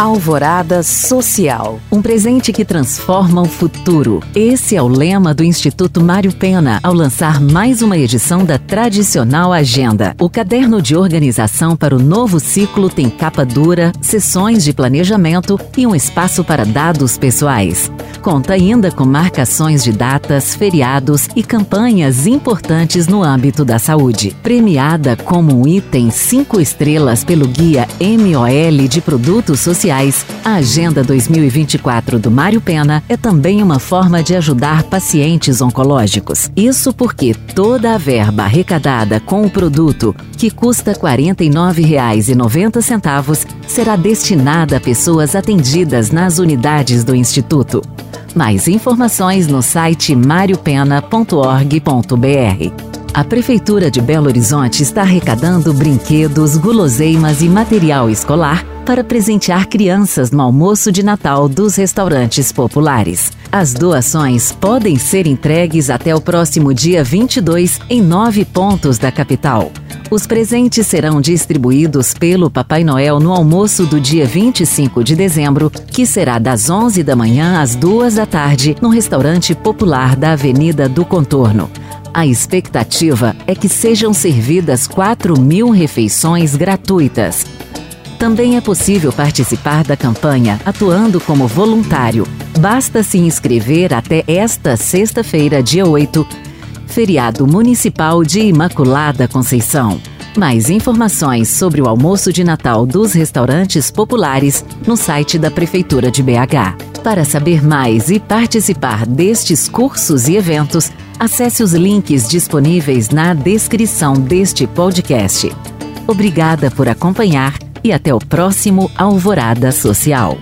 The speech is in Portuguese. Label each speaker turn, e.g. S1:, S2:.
S1: Alvorada Social, um presente que transforma o futuro. Esse é o lema do Instituto Mário Pena ao lançar mais uma edição da tradicional agenda. O caderno de organização para o novo ciclo tem capa dura, sessões de planejamento e um espaço para dados pessoais. Conta ainda com marcações de datas, feriados e campanhas importantes no âmbito da saúde. Premiada como um item 5 estrelas pelo guia MOL de produtos sociais, a Agenda 2024 do Mário Pena é também uma forma de ajudar pacientes oncológicos. Isso porque toda a verba arrecadada com o produto, que custa R$ 49,90, será destinada a pessoas atendidas nas unidades do Instituto. Mais informações no site mariopena.org.br. A Prefeitura de Belo Horizonte está arrecadando brinquedos, guloseimas e material escolar para presentear crianças no almoço de Natal dos restaurantes populares. As doações podem ser entregues até o próximo dia 22 em nove pontos da capital. Os presentes serão distribuídos pelo Papai Noel no almoço do dia 25 de dezembro, que será das 11 da manhã às 2 da tarde, no restaurante popular da Avenida do Contorno. A expectativa é que sejam servidas 4 mil refeições gratuitas. Também é possível participar da campanha atuando como voluntário. Basta se inscrever até esta sexta-feira, dia 8, feriado municipal de Imaculada Conceição. Mais informações sobre o almoço de Natal dos restaurantes populares no site da Prefeitura de BH. Para saber mais e participar destes cursos e eventos, acesse os links disponíveis na descrição deste podcast. Obrigada por acompanhar e até o próximo Alvorada Social.